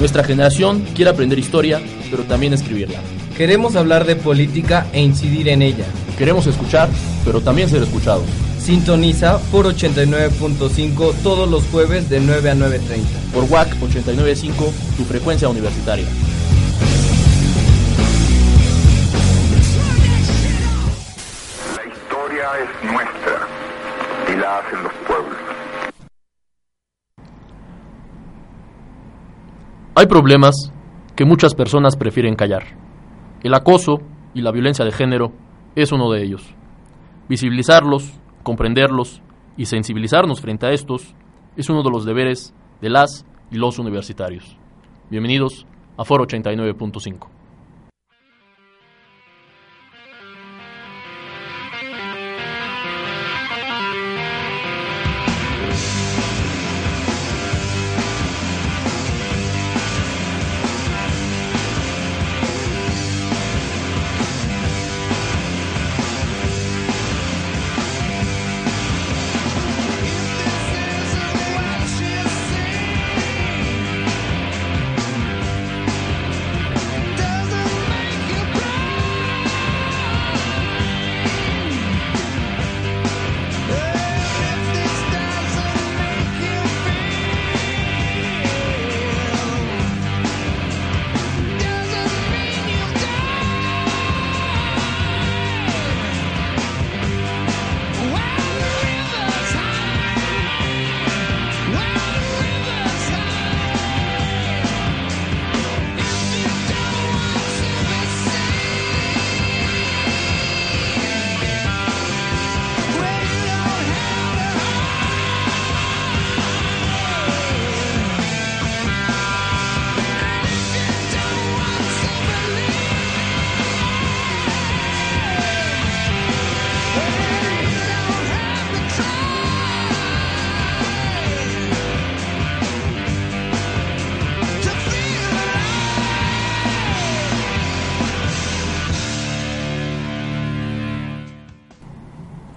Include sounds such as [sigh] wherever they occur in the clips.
Nuestra generación quiere aprender historia, pero también escribirla. Queremos hablar de política e incidir en ella. Queremos escuchar, pero también ser escuchados. Sintoniza por 89.5 todos los jueves de 9 a 9.30. Por WAC 89.5, tu frecuencia universitaria. Hay problemas que muchas personas prefieren callar. El acoso y la violencia de género es uno de ellos. Visibilizarlos, comprenderlos y sensibilizarnos frente a estos es uno de los deberes de las y los universitarios. Bienvenidos a Foro 89.5.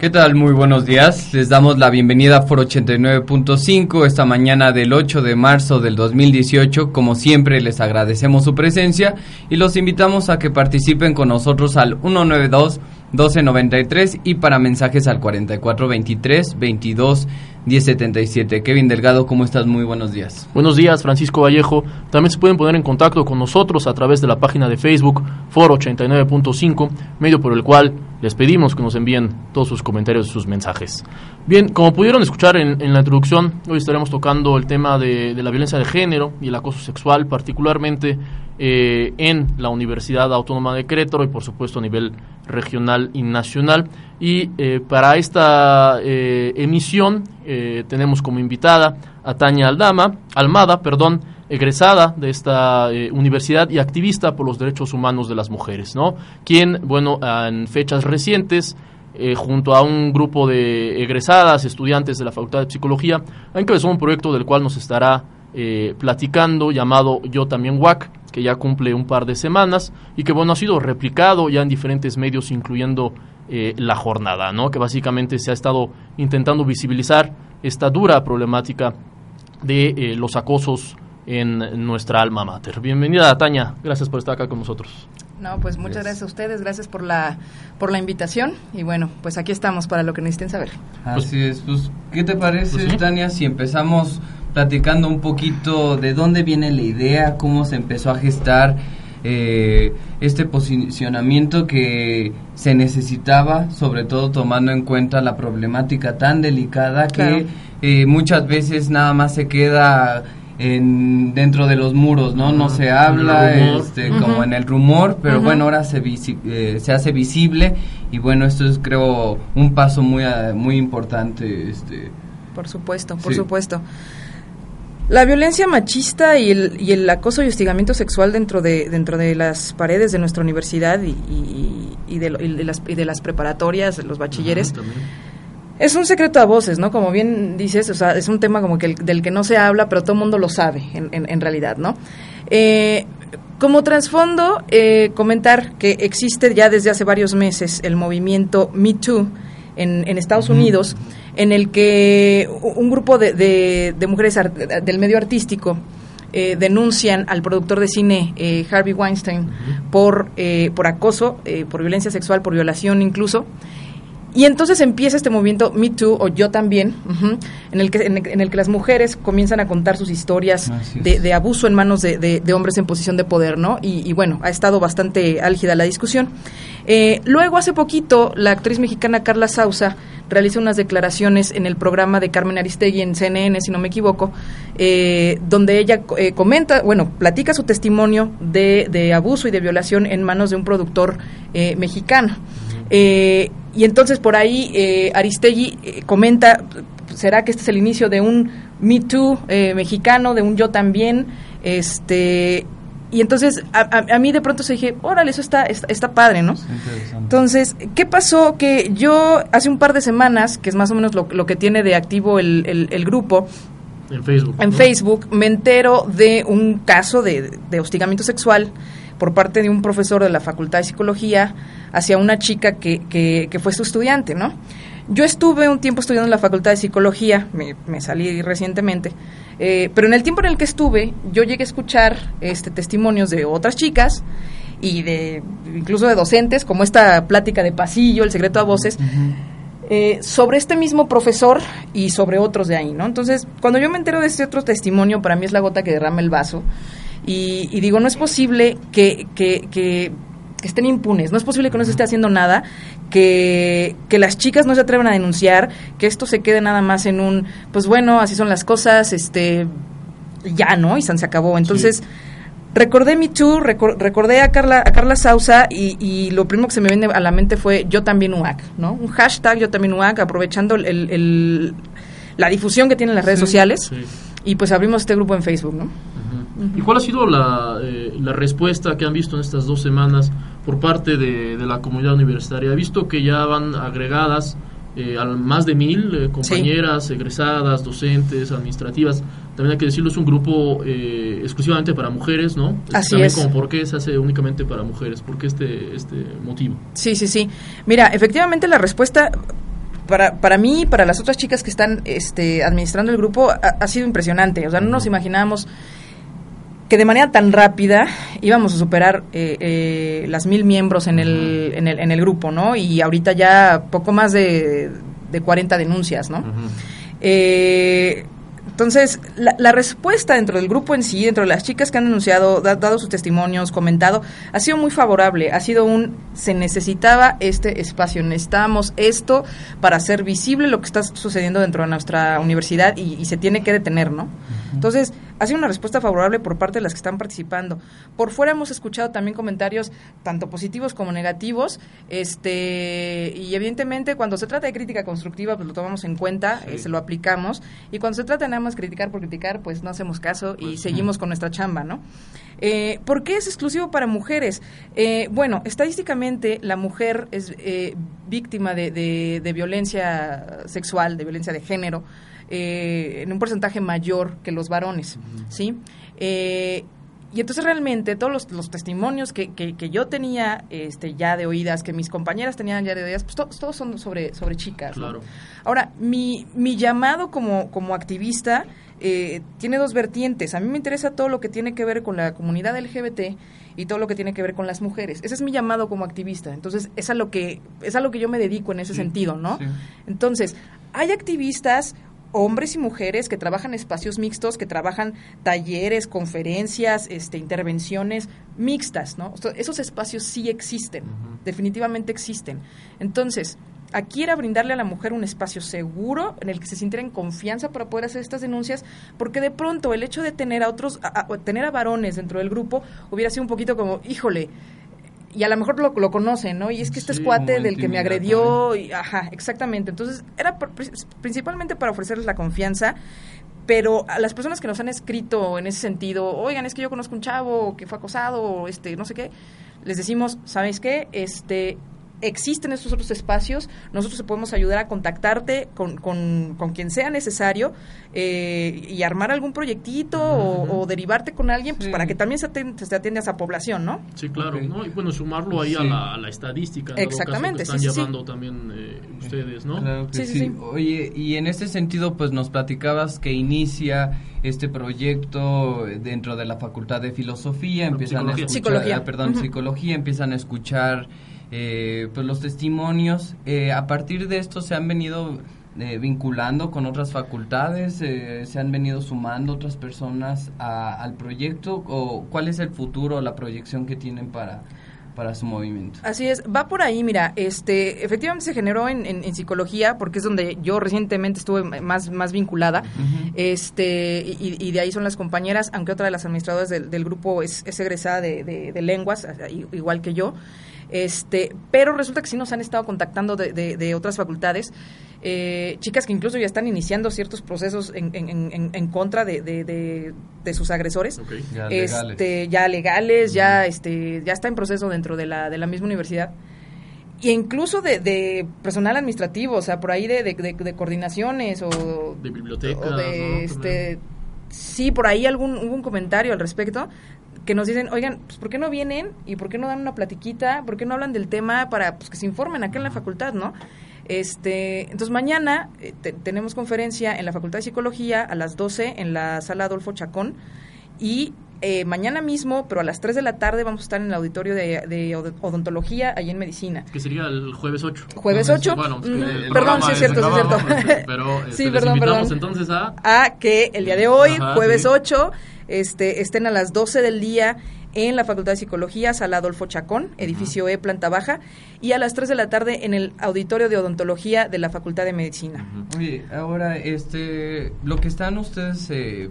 ¿Qué tal? Muy buenos días. Les damos la bienvenida a Foro 89.5 esta mañana del 8 de marzo del 2018. Como siempre les agradecemos su presencia y los invitamos a que participen con nosotros al 192 1293 y para mensajes al 4423 22 1077. Kevin Delgado, ¿cómo estás? Muy buenos días. Buenos días, Francisco Vallejo. También se pueden poner en contacto con nosotros a través de la página de Facebook Foro 89.5, medio por el cual les pedimos que nos envíen todos sus comentarios y sus mensajes. Bien, como pudieron escuchar en, la introducción, hoy estaremos tocando el tema de, la violencia de género y el acoso sexual, particularmente eh, en la Universidad Autónoma de Querétaro y por supuesto a nivel regional y nacional. Y eh, para esta eh, emisión tenemos como invitada a Tania Aldama, Almada, perdón, egresada de esta universidad y activista por los derechos humanos de las mujeres, ¿no? Quien, bueno, en fechas recientes, junto a un grupo de egresadas, estudiantes de la Facultad de Psicología, ha encabezado un proyecto del cual nos estará eh, platicando, llamado Yo también WAC, que ya cumple un par de semanas y que, bueno, ha sido replicado ya en diferentes medios, incluyendo eh, la jornada, ¿no? Que básicamente se ha estado intentando visibilizar esta dura problemática de eh, los acosos en nuestra alma mater. Bienvenida, Tania. Gracias por estar acá con nosotros. No, pues muchas gracias a ustedes, gracias por la por la invitación y bueno, pues aquí estamos para lo que necesiten saber. Así es, pues ¿qué te parece, pues, ¿sí? Tania, si empezamos platicando un poquito de dónde viene la idea, cómo se empezó a gestar eh, este posicionamiento que se necesitaba, sobre todo tomando en cuenta la problemática tan delicada Claro. que eh, muchas veces nada más se queda en dentro de los muros, ¿no? No se habla, este, como en el rumor, pero bueno, ahora se, visi- eh, se hace visible y bueno, esto es creo un paso muy ah, muy importante, este, Por supuesto, por Sí. supuesto. La violencia machista y el, y el acoso y hostigamiento sexual dentro de dentro de las paredes de nuestra universidad y, y- y de, de las, y de las preparatorias, de los bachilleres, Ajá, es un secreto a voces, ¿no? Como bien dices, o sea, es un tema como que el- del que no se habla, pero todo el mundo lo sabe, en, en- en realidad, ¿no? Eh, como trasfondo, eh, comentar que existe ya desde hace varios meses el movimiento Me Too en, en Estados Unidos, en el que un grupo de, de- de mujeres del medio artístico eh, denuncian al productor de cine eh, Harvey Weinstein por, eh, por acoso, eh, por violencia sexual, por violación incluso. Y entonces empieza este movimiento Me Too o Yo también, ujú, en, el que, en, el, en el que las mujeres comienzan a contar sus historias de, de abuso en manos de, de- de hombres en posición de poder, ¿no? Y, y bueno, ha estado bastante álgida la discusión. Eh, luego, hace poquito, la actriz mexicana Carla Sousa realiza unas declaraciones en el programa de Carmen Aristegui en CNN, si no me equivoco, eh, donde ella eh, comenta, bueno, platica su testimonio de, de abuso y de violación en manos de un productor eh, mexicano. Eh, y entonces por ahí eh, Aristegui eh, comenta, ¿será que este es el inicio de un Me Too eh, mexicano, de un yo también? Este, y entonces a, a- a mí de pronto se dije, órale, eso está, está, está padre, ¿no? Entonces, ¿qué pasó? Que yo hace un par de semanas, que es más o menos lo, lo que tiene de activo el, el- el grupo, En Facebook. en ¿no? Facebook me entero de un caso de, de hostigamiento sexual por parte de un profesor de la Facultad de Psicología hacia una chica que, que, que fue su estudiante, ¿no? Yo estuve un tiempo estudiando en la Facultad de Psicología, me, me salí recientemente, eh, pero en el tiempo en el que estuve, yo llegué a escuchar este, testimonios de otras chicas y de incluso de docentes, como esta plática de pasillo, el secreto a voces, eh, sobre este mismo profesor y sobre otros de ahí, ¿no? Entonces, cuando yo me entero de este otro testimonio, para mí es la gota que derrama el vaso. Y, y digo, no es posible que, que, que- que estén impunes, no es posible que no se esté haciendo nada, que, que las chicas no se atrevan a denunciar, que esto se quede nada más en un, pues bueno, así son las cosas, este, ya, ¿no? Y se se acabó. Entonces, recordé Me Too, recor- recordé a Carla, a Carla Sousa y, y lo primero que se me viene a la mente fue yo también UAC, ¿no? Un hashtag yo también UAC, aprovechando el, el- el- la difusión que tienen las redes Sí, sociales. Sí. Y pues abrimos este grupo en Facebook, ¿no? ¿Y cuál ha sido la, eh, la respuesta que han visto en estas dos semanas por parte de, de la comunidad universitaria? He visto que ya van agregadas eh, al más de mil eh, compañeras, egresadas, docentes, administrativas. También hay que decirlo, es un grupo eh, exclusivamente para mujeres, ¿no? Así También es. como por qué se hace únicamente para mujeres, ¿por qué este, este motivo? Sí, sí, sí. Mira, efectivamente la respuesta para, para mí y para las otras chicas que están este, administrando el grupo ha, ha sido impresionante. O sea, no nos imaginábamos que de manera tan rápida íbamos a superar eh, eh, las mil miembros en el, en, el, en el grupo, ¿no? Y ahorita ya poco más de, de 40 denuncias, ¿no? Eh, entonces, la, la respuesta dentro del grupo en sí, dentro de las chicas que han denunciado, da- dado sus testimonios, comentado, ha sido muy favorable. Ha sido un, se necesitaba este espacio, necesitábamos esto para hacer visible lo que está sucediendo dentro de nuestra universidad y, y se tiene que detener, ¿no? Entonces, ha sido una respuesta favorable por parte de las que están participando. Por fuera hemos escuchado también comentarios tanto positivos como negativos, este y evidentemente cuando se trata de crítica constructiva pues lo tomamos en cuenta, eh, se lo aplicamos y cuando se trata nada más criticar por criticar pues no hacemos caso y seguimos con nuestra chamba, ¿no? Eh, ¿Por qué es exclusivo para mujeres? Eh, bueno, estadísticamente la mujer es eh, víctima de, de- de violencia sexual, de violencia de género, eh, en un porcentaje mayor que los varones, ¿sí? Eh, y entonces realmente todos los, los testimonios que, que, que yo tenía este, ya de oídas, que mis compañeras tenían ya de oídas, pues to- todos son sobre, sobre chicas. ¿no? Claro. Ahora, mi, mi llamado como, como activista eh, tiene dos vertientes. A mí me interesa todo lo que tiene que ver con la comunidad LGBT y todo lo que tiene que ver con las mujeres. Ese es mi llamado como activista. Entonces, es a lo que, es a lo que yo me dedico en ese sentido, ¿no? sí. Entonces, hay activistas hombres y mujeres que trabajan espacios mixtos, que trabajan talleres, conferencias, este, intervenciones mixtas, ¿no? O sea, esos espacios sí existen, definitivamente existen. Entonces, aquí era brindarle a la mujer un espacio seguro en el que se sintiera en confianza para poder hacer estas denuncias, porque de pronto el hecho de tener a otros, a- a- tener a varones dentro del grupo hubiera sido un poquito como, híjole, y a lo mejor lo, lo conocen, ¿no? Y es que este Sí, es cuate del que me agredió, y- ajá, exactamente. Entonces, era pri- principalmente para ofrecerles la confianza, pero a las personas que nos han escrito en ese sentido, oigan, es que yo conozco un chavo que fue acosado, o este, no sé qué, les decimos, ¿sabes qué? Este, existen estos otros espacios, nosotros te podemos ayudar a contactarte con, con, con quien sea necesario eh, y armar algún proyectito o, derivarte con alguien pues, para que también se, atienda, se atienda a esa población, ¿no? Sí, claro, ¿no? Y bueno, sumarlo ahí a, la, a, la, estadística. Exactamente, caso que están llevando también eh, ustedes, ¿no? Claro que sí, Oye, y en este sentido, pues nos platicabas que inicia este proyecto dentro de la Facultad de Filosofía, empiezan a escuchar, psicología. perdón, psicología, empiezan a escuchar eh, pues los testimonios. Eh, a partir de esto se han venido eh, vinculando con otras facultades, se han venido sumando otras personas al proyecto o cuál es el futuro, la proyección que tienen para para su movimiento. Así es, va por ahí, mira, este, efectivamente se generó en, en, psicología, porque es donde yo recientemente estuve más, más vinculada, este, y, de ahí son las compañeras, aunque otra de las administradoras del, del grupo es, es egresada de, de, lenguas, igual que yo, este, pero resulta que sí nos han estado contactando de, de, otras facultades, eh, chicas que incluso ya están iniciando ciertos procesos en, en, en contra de, de, sus agresores, ya este, legales, ya, legales ya, este, ya está en proceso dentro de la, de la misma universidad. Y incluso de, personal administrativo, o sea, por ahí de, de, coordinaciones o de bibliotecas, este, sí, por ahí algún hubo un comentario al respecto que nos dicen, oigan, pues ¿por qué no vienen y por qué no dan una platiquita? ¿Por qué no hablan del tema para pues, que se informen acá en la facultad, no? Este, entonces mañana eh, tenemos conferencia en la Facultad de Psicología a las 12 en la sala Adolfo Chacón y eh, mañana mismo, pero a las 3 de la tarde vamos a estar en el auditorio de, odontología ahí en medicina. Que sería el jueves 8. Jueves 8. Bueno, mm, perdón, sí es cierto, sí es cierto. Pero [laughs] este, sí, perdón, perdón. entonces a... A que el día de hoy, jueves 8, este, estén a las 12 del día en la Facultad de Psicología, Sala Adolfo Chacón, edificio E, planta baja, y a las 3 de la tarde en el auditorio de odontología de la Facultad de Medicina. Oye, ahora, este, lo que están ustedes eh,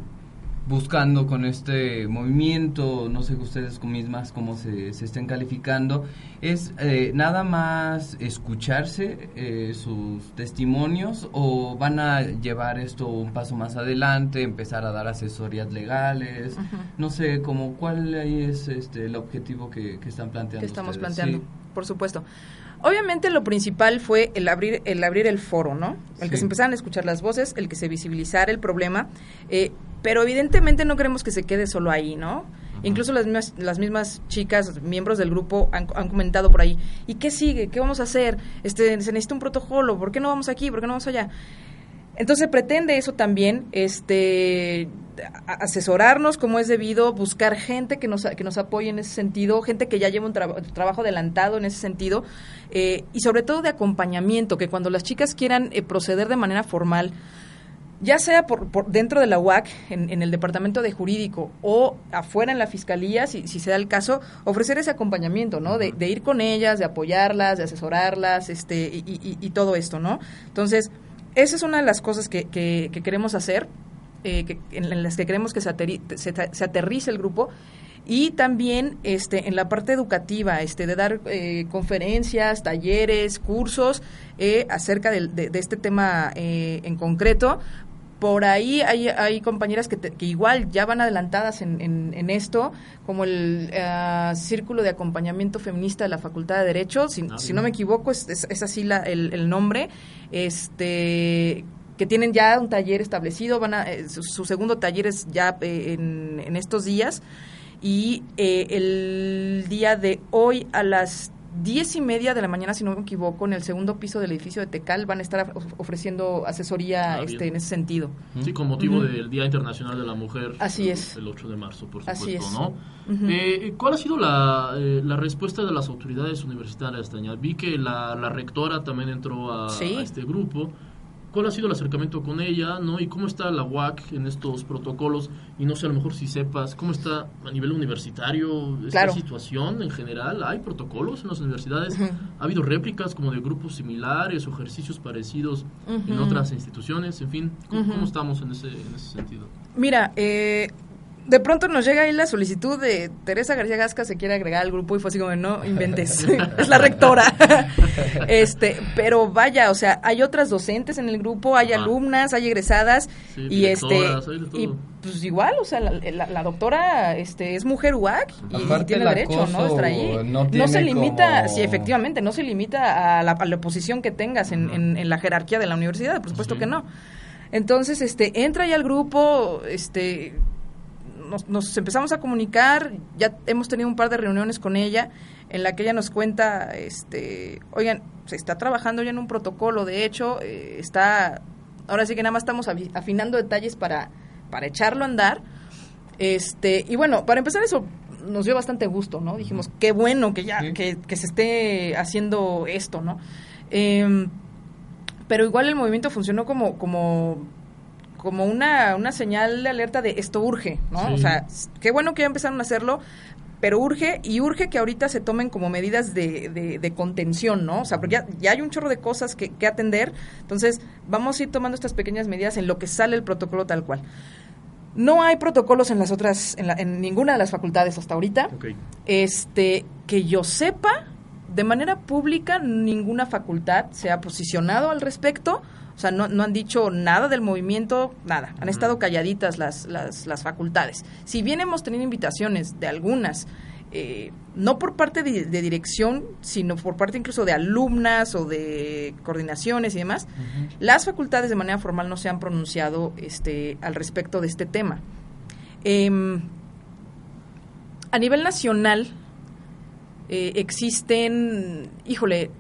buscando con este movimiento, no sé ustedes mismas cómo se, se estén calificando, es eh, nada más escucharse eh, sus testimonios o van a llevar esto un paso más adelante, empezar a dar asesorías legales, no sé, como cuál es este, el objetivo que, están planteando. Que estamos planteando, por supuesto. Obviamente lo principal fue el abrir el abrir el foro, ¿no? El que se empezaran a escuchar las voces, el que se visibilizara el problema. Eh, pero evidentemente no queremos que se quede solo ahí, ¿no? Incluso las mismas, las mismas chicas, miembros del grupo, han, comentado por ahí, ¿y qué sigue? ¿Qué vamos a hacer? Este, se necesita un protocolo, ¿por qué no vamos aquí? ¿Por qué no vamos allá? Entonces pretende eso también, este, asesorarnos como es debido, buscar gente que nos, que nos apoye en ese sentido, gente que ya lleva un trabajo adelantado en ese sentido, eh, y sobre todo de acompañamiento, que cuando las chicas quieran eh, proceder de manera formal, ya sea por, por dentro de la UAC, en, el departamento de jurídico o afuera en la fiscalía, si, si se da el caso, ofrecer ese acompañamiento, ¿no? De, ir con ellas, de apoyarlas, de asesorarlas, este, y, todo esto, ¿no? Entonces, esa es una de las cosas que, que, queremos hacer, eh, en las que queremos que se, se, aterrice el grupo y también este en la parte educativa este de dar eh, conferencias talleres cursos eh, acerca de, de, este tema en concreto por ahí hay, hay compañeras que, que, igual ya van adelantadas en, en, esto, como el eh, Círculo de Acompañamiento Feminista de la Facultad de Derecho, si, ah, si no me equivoco, es, es, así la, el, el, nombre, este que tienen ya un taller establecido, van a, eh, su, segundo taller es ya eh, en, en, estos días, y el día de hoy a las diez y media de la mañana, si no me equivoco, en el segundo piso del edificio de Tecal van a estar ofreciendo asesoría ah, este, en ese sentido. Sí, con motivo del Día Internacional de la Mujer. Así el, es. El 8 de marzo, por supuesto, ¿no? Eh, ¿Cuál ha sido la, eh, la, respuesta de las autoridades universitarias, Tania? Vi que la, la rectora también entró a, a este grupo cuál ha sido el acercamiento con ella, ¿no? Y cómo está la UAC en estos protocolos y no sé, a lo mejor si sepas cómo está a nivel universitario esta situación en general. ¿Hay protocolos en las universidades? ¿Ha habido réplicas como de grupos similares o ejercicios parecidos en otras instituciones? En fin, ¿cómo, estamos en ese, en ese sentido? Mira, eh, de pronto nos llega ahí la solicitud de Teresa García Gasca se quiere agregar al grupo y fue así como, no inventes, [laughs] es la rectora. [laughs] este, pero vaya, o sea, hay otras docentes en el grupo, hay alumnas, hay egresadas y este y pues igual, o sea, la, doctora este es mujer UAC y, tiene derecho, ¿no? Estar ahí. No, se limita, sí, efectivamente, no se limita a la, a posición que tengas en, en, la jerarquía de la universidad, por supuesto que no. Entonces, este, entra ya al grupo, este, nos, empezamos a comunicar, ya hemos tenido un par de reuniones con ella en la que ella nos cuenta, este, oigan, se está trabajando ya en un protocolo, de hecho, eh, está, ahora sí que nada más estamos afinando detalles para, para echarlo a andar. Este, y bueno, para empezar eso nos dio bastante gusto, ¿no? Dijimos, qué bueno que ya, que, que, se esté haciendo esto, ¿no? Em, pero igual el movimiento funcionó como, como como una, una señal de alerta de esto urge, ¿no? O sea, qué bueno que ya empezaron a hacerlo, pero urge y urge que ahorita se tomen como medidas de, de, contención, ¿no? O sea, porque ya, hay un chorro de cosas que, que, atender, entonces vamos a ir tomando estas pequeñas medidas en lo que sale el protocolo tal cual. No hay protocolos en las otras, en, en ninguna de las facultades hasta ahorita. Este, que yo sepa, de manera pública, ninguna facultad se ha posicionado al respecto sea, no, no han dicho nada del movimiento, nada. Han estado calladitas las, las, las facultades. Si bien hemos tenido invitaciones de algunas, eh, no por parte de, dirección, sino por parte incluso de alumnas o de coordinaciones y demás, las facultades de manera formal no se han pronunciado este, al respecto de este tema. Em, a nivel nacional eh, existen, híjole,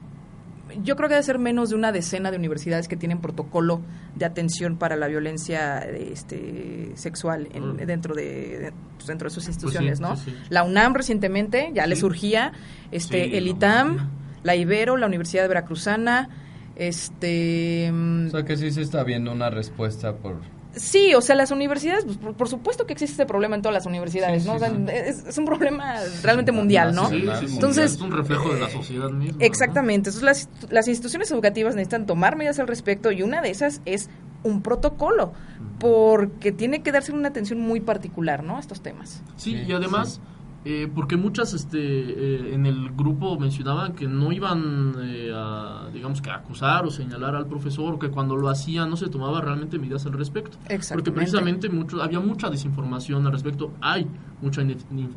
yo creo que debe ser menos de una decena de universidades que tienen protocolo de atención para la violencia este, sexual en, mm. dentro de, pues, dentro de sus pues instituciones, ¿no? La UNAM recientemente ya le surgía, este, el ITAM, la Ibero, la Universidad de Veracruzana, este. O sea que sí se está viendo una respuesta por Sí, o sea, las universidades, pues, por, supuesto que existe ese problema en todas las universidades, ¿no? O sea, es, un problema realmente mundial, ¿no? Sí, Entonces, es un reflejo de la sociedad misma. Exactamente. Entonces, las, las instituciones educativas necesitan tomar medidas al respecto y una de esas es un protocolo, porque tiene que darse una atención muy particular, ¿no? A estos temas. Sí, y además eh, porque muchas este, eh, en el grupo mencionaban que no iban eh, a, digamos que acusar o señalar al profesor, o que cuando lo hacían no se tomaba realmente medidas al respecto. Porque precisamente mucho, había mucha desinformación al respecto, hay mucha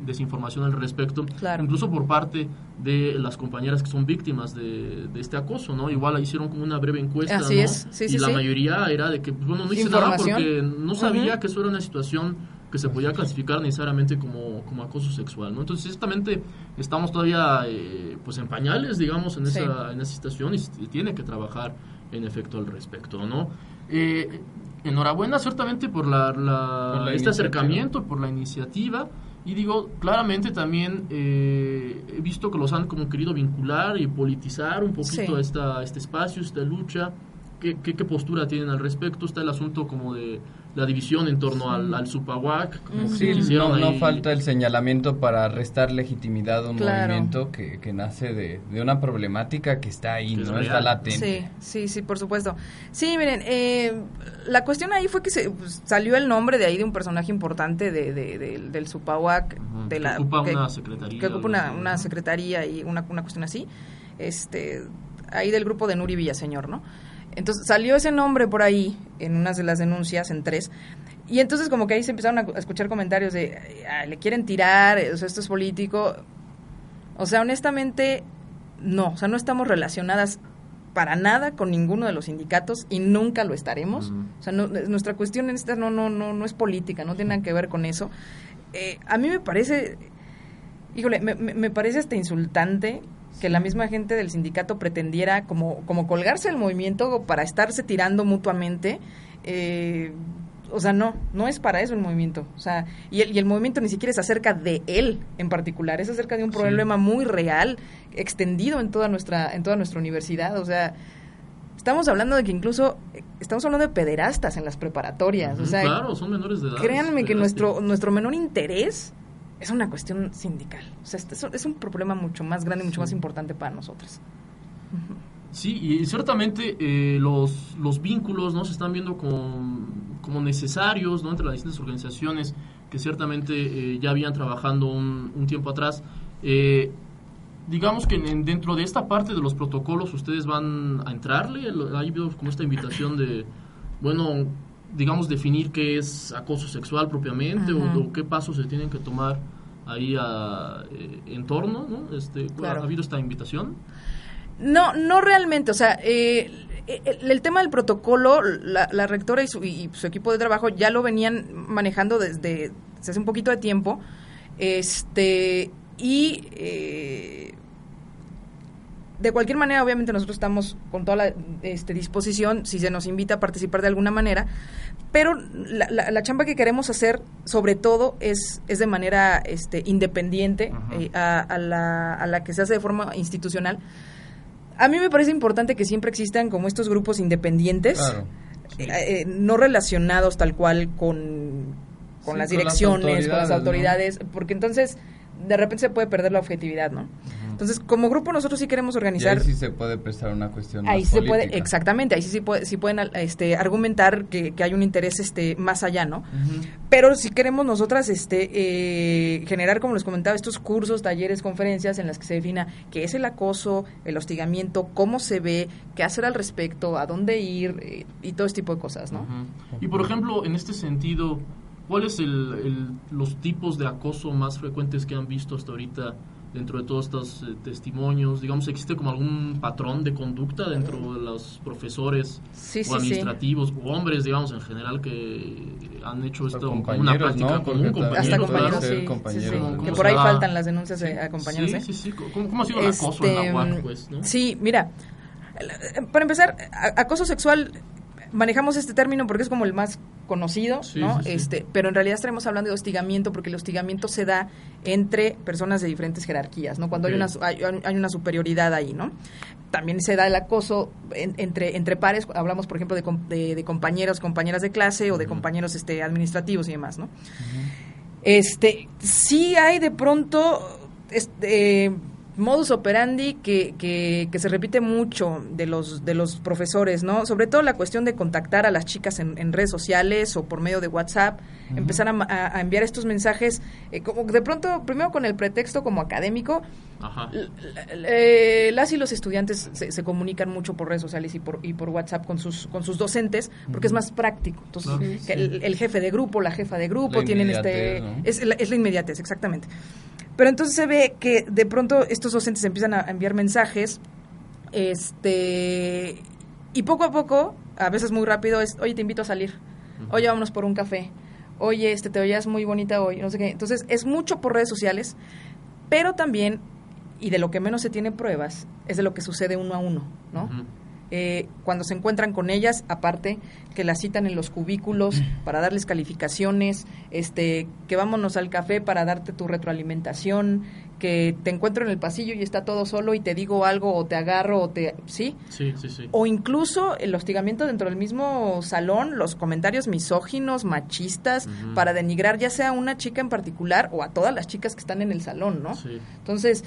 desinformación al respecto, incluso por parte de las compañeras que son víctimas de, este acoso, ¿no? Igual hicieron como una breve encuesta, Así es. y la mayoría era de que, pues, bueno, no hice nada porque no sabía que eso era una situación que se podía clasificar necesariamente como, como acoso sexual, ¿no? Entonces, ciertamente estamos todavía eh, pues en pañales, digamos, en esa, en esa situación y, tiene que trabajar en efecto al respecto, ¿no? Eh, enhorabuena ciertamente por, la, este acercamiento, por la iniciativa. Y digo, claramente también eh, he visto que los han como querido vincular y politizar un poquito esta, este espacio, esta lucha. ¿Qué, qué, postura tienen al respecto? Está el asunto como de la división en torno al, al Supahuac. Sí, no, no, falta el señalamiento para restar legitimidad a un movimiento que, que nace de, de, una problemática que está ahí, ¿no? Está latente. Sí, sí, sí, por supuesto. Sí, miren, eh, la cuestión ahí fue que se pues, salió el nombre de ahí de un personaje importante de, del Supahuac. de la, que ocupa una secretaría. Que ocupa una, una secretaría y una, una cuestión así. Este, ahí del grupo de Nuri Villaseñor, ¿no? Entonces salió ese nombre por ahí en unas de las denuncias, en tres. Y entonces como que ahí se empezaron a escuchar comentarios de, le quieren tirar, o sea, esto es político. O sea, honestamente, no, o sea, no estamos relacionadas para nada con ninguno de los sindicatos y nunca lo estaremos. O sea, nuestra cuestión en esta no, no, no, no es política, no tiene nada que ver con eso. Eh, a mí me parece, híjole, me, me parece hasta insultante que la misma gente del sindicato pretendiera como, como colgarse el movimiento para estarse tirando mutuamente. Eh, o sea, no, no es para eso el movimiento. O sea, y el, y el movimiento ni siquiera es acerca de él en particular, es acerca de un problema muy real, extendido en toda nuestra, en toda nuestra universidad. O sea, estamos hablando de que incluso estamos hablando de pederastas en las preparatorias. o sea, claro, son menores de edad. Créanme que nuestro, nuestro menor interés es una cuestión sindical. O sea, este es, un problema mucho más grande y mucho más importante para nosotros. Sí, y ciertamente eh, los, los vínculos no se están viendo como, como necesarios ¿no? entre las distintas organizaciones que ciertamente eh, ya habían trabajando un, un tiempo atrás. Eh, digamos que en- dentro de esta parte de los protocolos ustedes van a entrarle, hay como esta invitación de, bueno, digamos definir qué es acoso sexual propiamente o- qué pasos se tienen que tomar ahí a, eh, en torno, ¿no? Este, Claro. ¿Ha habido esta invitación? No, no realmente. O sea, eh, el, el tema del protocolo, la, la rectora y su, y su equipo de trabajo ya lo venían manejando desde, desde hace un poquito de tiempo. Este, y eh, de cualquier manera, obviamente nosotros estamos con toda la este, disposición, si se nos invita a participar de alguna manera, pero la, la- la chamba que queremos hacer, sobre todo, es, es de manera este, independiente eh, a, a la, a la que se hace de forma institucional. A mí me parece importante que siempre existan como estos grupos independientes, Claro. eh, eh, no relacionados tal cual con, con Sí, las con las direcciones, con las autoridades, autoridades, porque entonces de repente se puede perder la objetividad, ¿no? Entonces, como grupo nosotros sí queremos Y organizar ahí sí se puede prestar una cuestión ahí más se puede exactamente ahí sí, sí, puede- sí pueden este argumentar que, que hay un interés este más allá no pero si queremos nosotras este eh, generar como les comentaba estos cursos talleres conferencias en las que se defina qué es el acoso el hostigamiento cómo se ve qué hacer al respecto a dónde ir eh, y todo este tipo de cosas no. Y por ejemplo, en este sentido, ¿cuáles el, el- los tipos de acoso más frecuentes que han visto hasta ahorita dentro de todos estos eh, testimonios? Digamos, ¿existe como algún patrón de conducta dentro de los profesores Sí, o sí, sí. administrativos o hombres, digamos, en general que han hecho esto como una compañeros, práctica ¿no? común? También hasta compañeros, compañeros compañeros, que ¿Cómo por ahí da? faltan las denuncias de- a compañeros Sí, ¿eh? sí, sí. ¿Cómo, cómo ha sido el acoso en la Este, UAC, pues? ¿no? Sí, mira, el- para empezar, acoso sexual, manejamos este término porque es como el más conocido, Sí, ¿no? sí, sí. Este, pero en realidad estaremos hablando de hostigamiento porque el hostigamiento se da entre personas de diferentes jerarquías, ¿no? Cuando hay, una, hay, hay una superioridad ahí, ¿no? También se da el acoso en- entre, entre pares, hablamos por ejemplo de, de, de compañeros, compañeras de clase o de compañeros este, administrativos y demás, ¿no? Este, sí hay de pronto este, modus operandi que, que, que se repite mucho de los, de los profesores, ¿no? Sobre todo la cuestión de contactar a las chicas en, en redes sociales o por medio de WhatsApp, empezar a, a- a enviar estos mensajes, eh, como de pronto, primero con el pretexto como académico, Ajá. Eh, las y los estudiantes se, se comunican mucho por redes sociales y por, y por WhatsApp con sus, con sus docentes porque es más práctico. Entonces, el, el jefe de grupo, la jefa de grupo, La tienen este... Es, la- es la inmediatez, exactamente. Pero entonces se ve que de pronto estos docentes empiezan a enviar mensajes este y poco a poco, a veces muy rápido, es, oye, te invito a salir, oye, vámonos por un café, oye, este, te veías muy bonita hoy, no sé qué. Entonces, es mucho por redes sociales, pero también, y de lo que menos se tiene pruebas, es de lo que sucede uno a uno, ¿no? Eh, cuando se encuentran con ellas, aparte que las citan en los cubículos para darles calificaciones, este, que vámonos al café para darte tu retroalimentación, que te encuentro en el pasillo y está todo solo y te digo algo o te agarro o te, ¿sí? Sí, sí, sí. O incluso el hostigamiento dentro del mismo salón, los comentarios misóginos, machistas, para denigrar ya sea a una chica en particular o a todas las chicas que están en el salón, ¿no? Sí. Entonces,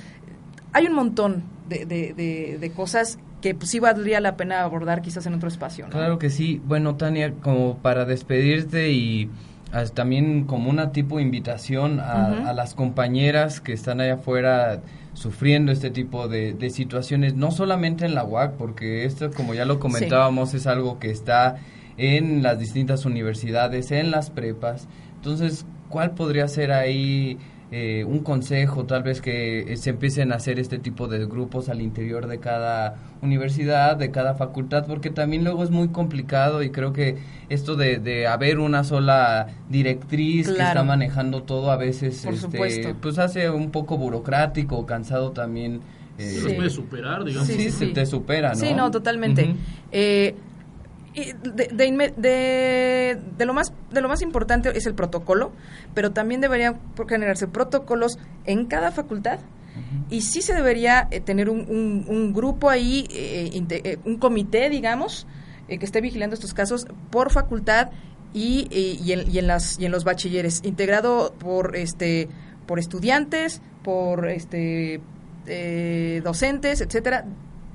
hay un montón de, de, de- de cosas que pues, sí valdría la pena abordar quizás en otro espacio, ¿no? Claro que sí. Bueno, Tania, como para despedirte y ah, también como una tipo de invitación a las compañeras que están allá afuera sufriendo este tipo de, de situaciones, no solamente en la UAC, porque esto, como ya lo comentábamos, es algo que está en las distintas universidades, en las prepas. Entonces, ¿cuál podría ser ahí eh, un consejo, tal vez que eh, se empiecen a hacer este tipo de grupos al interior de cada universidad, de cada facultad, porque también luego es muy complicado y creo que esto de, de haber una sola directriz que está manejando todo a veces Por este, supuesto. pues hace un poco burocrático, cansado también. eh, Sí, los puede superar, digamos. sí, Sí, sí, se te supera, ¿no? Sí, no, totalmente. Eh, de, de, de- de lo más de lo más importante es el protocolo, pero también deberían generarse protocolos en cada facultad y sí se debería eh, tener un, un- un grupo ahí, eh, eh, un comité, digamos, eh, que esté vigilando estos casos por facultad y, y- y en, y en las y en los bachilleres, integrado por este por estudiantes, por este docentes, etcétera.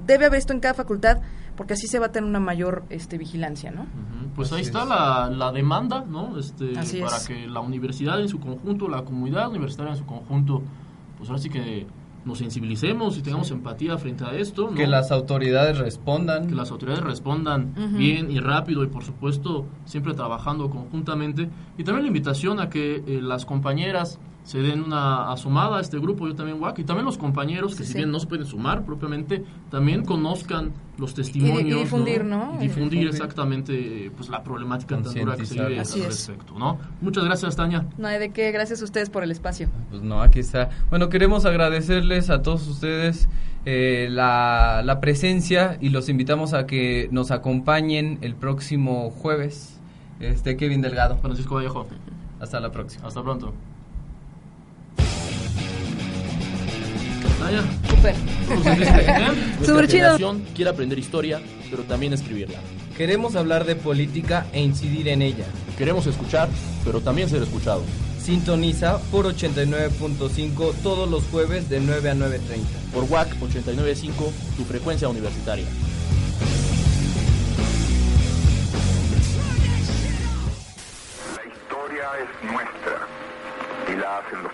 Debe haber esto en cada facultad porque así se va a tener una mayor este, vigilancia, ¿no? Pues ahí está es. la, la demanda, ¿no? Este, Así para es. que la universidad en su conjunto, la comunidad universitaria en su conjunto, pues ahora sí que nos sensibilicemos y tengamos empatía frente a esto, ¿no? Que las autoridades respondan. que las autoridades respondan bien y rápido y por supuesto siempre trabajando conjuntamente y también la invitación a que eh, las compañeras se den una asomada a este grupo yo también WAC y también los compañeros que Sí, si sí. bien no se pueden sumar propiamente también conozcan los testimonios Y- y difundir, ¿no? Y difundir Difundir. exactamente pues la problemática tan dura que se vive al respecto no muchas gracias Tania No hay de qué, gracias a ustedes por el espacio. Pues no, aquí está. Bueno, queremos agradecerles a todos ustedes eh, la, la presencia y los invitamos a que nos acompañen el próximo jueves. Este Kevin Delgado. Francisco Vallejo Hasta la próxima. hasta pronto Ah, Vaya. Este [laughs] Súper. Chido. Quiere aprender historia, pero también escribirla. Queremos hablar de política e incidir en ella. Queremos escuchar, pero también ser escuchados. Sintoniza por 89.5 todos los jueves de 9 a 9.30. Por WAC 89.5, tu frecuencia universitaria. La historia es nuestra y la hacen los